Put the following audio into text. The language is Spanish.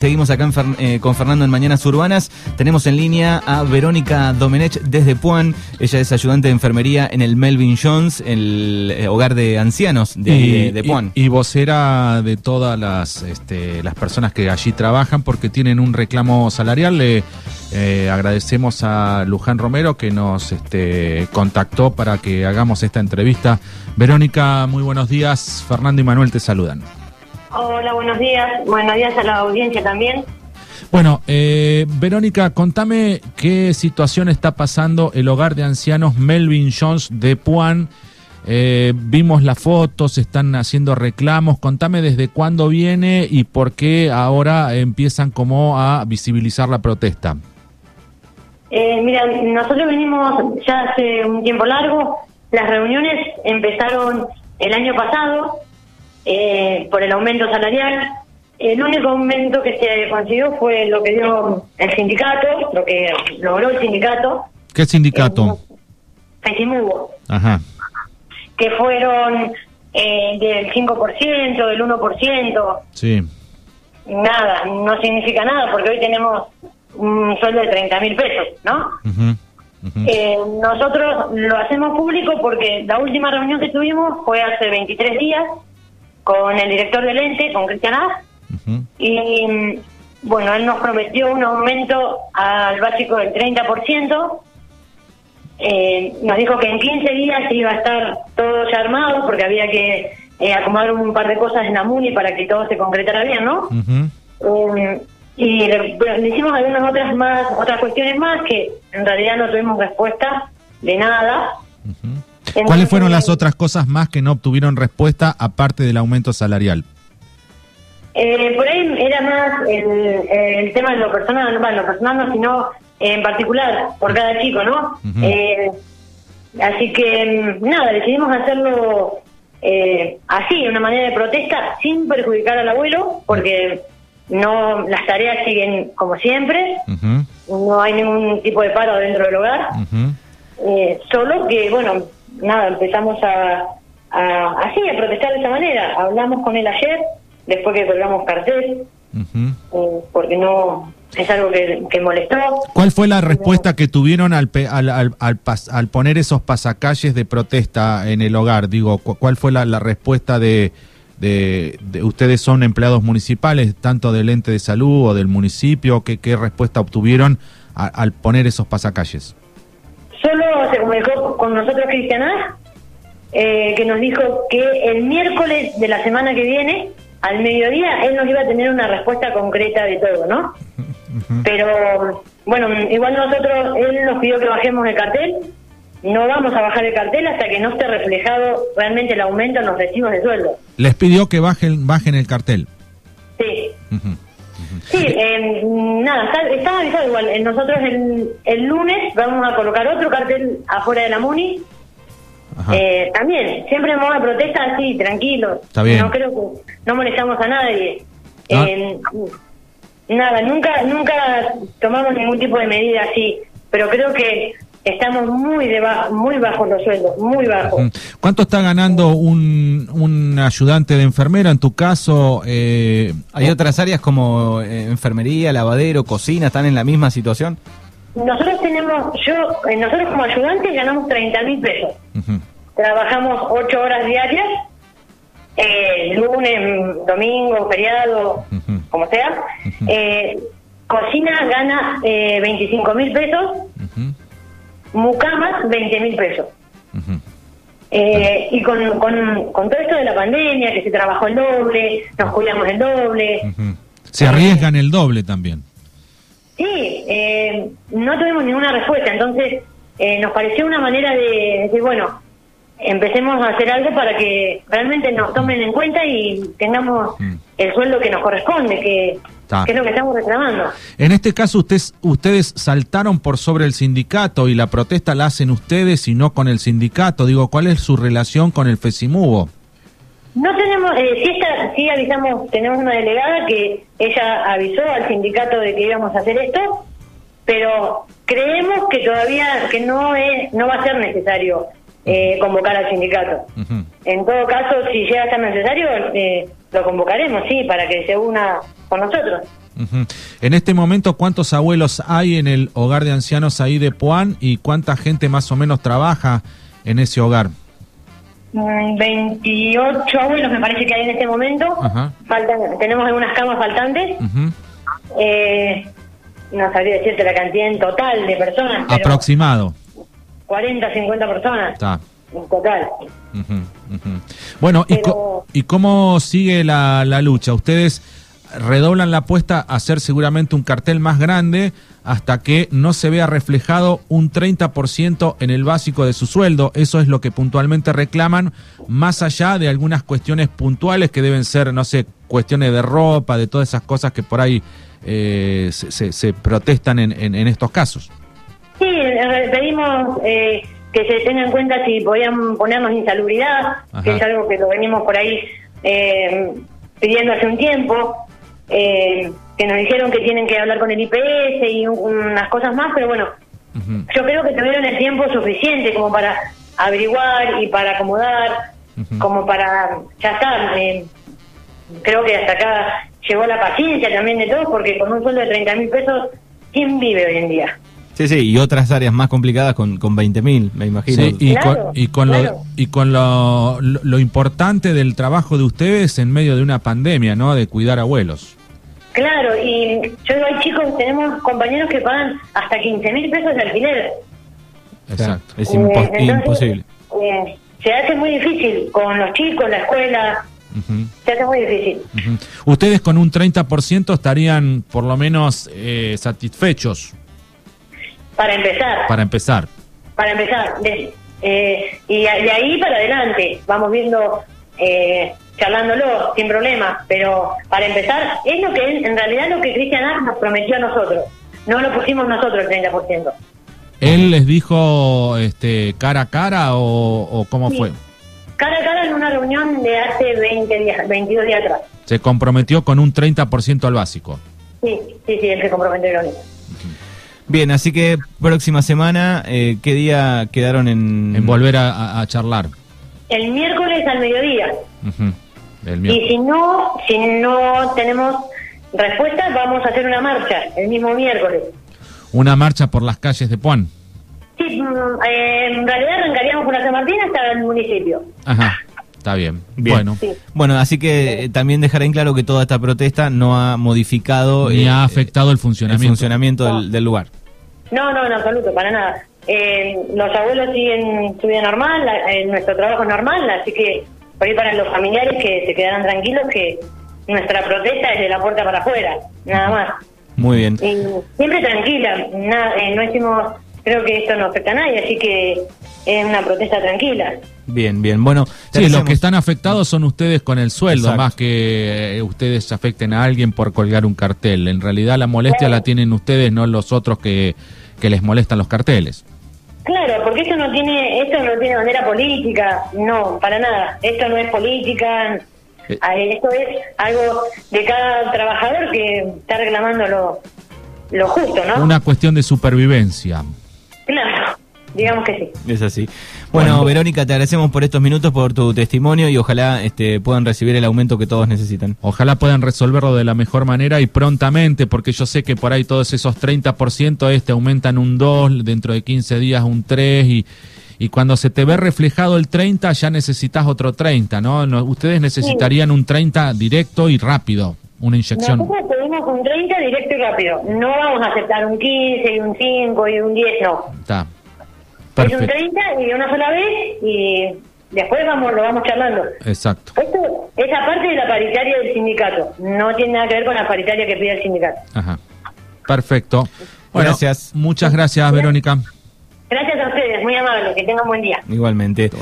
Seguimos acá eh, con Fernando en Mañanas Urbanas. Tenemos en línea a Verónica Domenech desde Puan. Ella es ayudante de enfermería en el Melvin Jones, el eh, hogar de ancianos de, de Puan. Y, vocera de todas las, este, las personas que allí trabajan porque tienen un reclamo salarial. Le eh, agradecemos a Luján Romero que nos este, contactó para que hagamos esta entrevista. Verónica, muy buenos días. Fernando y Manuel te saludan. Hola, buenos días. Buenos días a la audiencia también. Bueno, eh, Verónica, contame qué situación está pasando el hogar de ancianos Melvin Jones de Puan. Eh, vimos las fotos, están haciendo reclamos. Contame desde cuándo viene y por qué ahora empiezan como a visibilizar la protesta. Eh, mira, nosotros venimos ya hace un tiempo largo. Las reuniones empezaron el año pasado eh, por el aumento salarial. El único aumento que se consiguió fue lo que dio el sindicato, lo que logró el sindicato. ¿Qué sindicato? FESIMUBO. Ajá. Que fueron eh, del 5%, del 1%. Sí. Nada, no significa nada porque hoy tenemos un sueldo de 30 mil pesos, ¿no? Eh, nosotros lo hacemos público porque la última reunión que tuvimos fue hace 23 días con el director del ente, con Cristian As, y bueno, él nos prometió un aumento al básico del 30%. Eh, nos dijo que en 15 días iba a estar todo ya armado porque había que eh, acomodar un par de cosas en la MUNI para que todo se concretara bien, ¿no? Eh, y le, hicimos algunas otras más otras cuestiones más que en realidad no tuvimos respuesta de nada. ¿Cuáles fueron las otras cosas más que no obtuvieron respuesta aparte del aumento salarial? Eh, por ahí era más el, tema de lo personal, no, lo personal no, sino en particular por cada chico, ¿no? Eh, así que mm, nada, decidimos hacerlo eh, así, una manera de protesta, sin perjudicar al abuelo, porque no las tareas siguen como siempre, no hay ningún tipo de paro dentro del hogar, solo que, bueno, nada, empezamos a, así, a protestar de esa manera. Hablamos con él ayer, después que colgamos cartel, eh, porque no es algo que, molestó. ¿Cuál fue la respuesta que tuvieron al, al, al, al, poner esos pasacalles de protesta en el hogar? Digo, ¿cuál fue la, respuesta de, de, ustedes son empleados municipales, tanto del ente de salud o del municipio? ¿Qué, qué respuesta obtuvieron al poner esos pasacalles? Solo se comunicó con nosotros Cristiana, eh, que nos dijo que el miércoles de la semana que viene, al mediodía, él nos iba a tener una respuesta concreta de todo, ¿no? Pero, bueno, igual nosotros, él nos pidió que bajemos el cartel. No vamos a bajar el cartel hasta que no esté reflejado realmente el aumento en los recibos de sueldo. Les pidió que bajen, bajen el cartel. Sí. Sí, eh, nada, está, avisado igual. Nosotros el, el, lunes vamos a colocar otro cartel afuera de la MUNI. Eh, también, siempre en modo de protesta así, tranquilo. No creo que no molestamos a nadie. Ah. Eh, nada, nunca, nunca tomamos ningún tipo de medida así, pero creo que estamos muy debajo, muy bajos los sueldos, muy bajos. ¿Cuánto está ganando un, un ayudante de enfermera? En tu caso, eh, ¿hay otras áreas como eh, enfermería, lavadero, cocina, están en la misma situación? Nosotros tenemos, yo, eh, nosotros como ayudantes ganamos 30 mil pesos. Trabajamos 8 horas diarias, lunes, domingo, feriado, como sea. cocina gana 25 mil pesos mucamas 20 mil pesos. Eh, y con, con, con, todo esto de la pandemia, que se trabajó el doble, nos cuidamos el doble. Se arriesgan el doble también. Sí, eh, no tuvimos ninguna respuesta, entonces eh, nos pareció una manera de decir, bueno, empecemos a hacer algo para que realmente nos tomen en cuenta y tengamos mm. el sueldo que nos corresponde, que ¿Qué es lo que estamos reclamando? En este caso, ustedes, ustedes saltaron por sobre el sindicato y la protesta la hacen ustedes y no con el sindicato. Digo, ¿cuál es su relación con el FESIMUBO? No tenemos, eh, sí, está, sí avisamos, tenemos una delegada que ella avisó al sindicato de que íbamos a hacer esto, pero creemos que todavía que no es, no va a ser necesario eh, convocar al sindicato. En todo caso, si llega a ser necesario, eh, lo convocaremos, sí, para que se una con nosotros. Ujú. En este momento, ¿cuántos abuelos hay en el hogar de ancianos ahí de Puan y cuánta gente más o menos trabaja en ese hogar? Mm, 28 abuelos me parece que hay en este momento. Faltan, tenemos algunas camas faltantes. Eh, no sabría decirte la cantidad en total de personas, Aproximado. 40, 50 personas Está. en total. Bueno, ¿y, Pero- co- ¿y cómo sigue la, la lucha? Ustedes redoblan la apuesta a hacer seguramente un cartel más grande hasta que no se vea reflejado un 30% en el básico de su sueldo. Eso es lo que puntualmente reclaman, más allá de algunas cuestiones puntuales que deben ser, no sé, cuestiones de ropa, de todas esas cosas que por ahí eh, se, se- se protestan en, en- en estos casos. Sí, eh, pedimos eh, que se tenga en cuenta si podían ponernos insalubridad, Ajá. que es algo que lo venimos por ahí eh, pidiendo hace un tiempo, eh, que nos dijeron que tienen que hablar con el IPS y un- unas cosas más, pero bueno, yo creo que tuvieron el tiempo suficiente como para averiguar y para acomodar, como para, ya está, eh, creo que hasta acá llegó la paciencia también de todos, porque con un sueldo de 30 mil pesos, ¿quién vive hoy en día? Sí, sí, y otras áreas más complicadas con, con 20.000, me imagino. Sí, y, Claro, con, y con, claro. lo, y con lo, lo- lo importante del trabajo de ustedes en medio de una pandemia, ¿no? De cuidar abuelos. Claro, y yo digo, hay chicos, tenemos compañeros que pagan hasta 15 mil pesos de alquiler. Exacto. Es Eh, entonces, imposible. eh, se hace muy difícil con los chicos, la escuela, se hace muy difícil. Ustedes con un 30% estarían por lo menos eh, satisfechos Para empezar, para empezar. para empezar. de- eh, y de ahí para adelante, vamos viendo, eh, charlándolo sin problema, pero para empezar, es lo que en realidad lo que Cristian Ack nos prometió a nosotros. No lo pusimos nosotros el 30%. ¿Él les dijo este, cara a cara o, o cómo Sí. fue? Cara a cara en una reunión de hace 20 días, 22 días atrás. Se comprometió con un 30% al básico. Sí, sí, sí, él se comprometió con eso. Bien, así que próxima semana, eh, ¿qué día quedaron en...? En volver a, charlar. El miércoles al mediodía. El Y si no, si no tenemos respuesta, vamos a hacer una marcha el mismo miércoles. Una marcha por las calles de Puan. Sí, mm, eh, en realidad arrancaríamos por la San Martín hasta el municipio. Ajá, está bien. Bien. Bueno, Sí. Bueno, así que eh, también dejar en claro que toda esta protesta no ha modificado ni eh, ha afectado el el funcionamiento. funcionamiento del, del lugar. No, no, en absoluto, para nada. Eh, los abuelos siguen su vida normal, eh, nuestro trabajo es normal, así que por ahí para los familiares que se quedarán tranquilos que nuestra protesta es de la puerta para afuera, nada más. Muy bien. Y siempre tranquila, na- eh, no hicimos, creo que esto no afecta a nadie, así que es una protesta tranquila. Bien, bien. Bueno, Sí, los que están afectados son ustedes con el sueldo, Exacto. más que eh, ustedes afecten a alguien por colgar un cartel. En realidad la molestia la tienen ustedes, no los otros que, que les molestan los carteles. Claro, porque esto no tiene, esto no tiene bandera política, no, para nada. Esto no es política, Eh. esto es algo de cada trabajador que está reclamando lo, lo justo, ¿no? Una cuestión de supervivencia. Claro, digamos que sí. Es así. Bueno, Verónica, te agradecemos por estos minutos, por tu testimonio y ojalá este, puedan recibir el aumento que todos necesitan. Ojalá puedan resolverlo de la mejor manera y prontamente, porque yo sé que por ahí todos esos 30% este aumentan un 2, dentro de 15 días un 3 y, y cuando se te ve reflejado el 30 ya necesitas otro 30, ¿no? No, ustedes necesitarían un 30 directo y rápido, una inyección. Nosotros pedimos un 30 directo y rápido. No vamos a aceptar un 15 y un 5 y un 10, no. Está. Es un Perfecto. 30 y una sola vez y después vamos lo vamos charlando. Exacto. Esto es aparte de la paritaria del sindicato. No tiene nada que ver con la paritaria que pide el sindicato. Ajá. Perfecto. Bueno, Gracias. Muchas gracias, Verónica. Gracias a ustedes, muy amables. Que tengan buen día. Igualmente.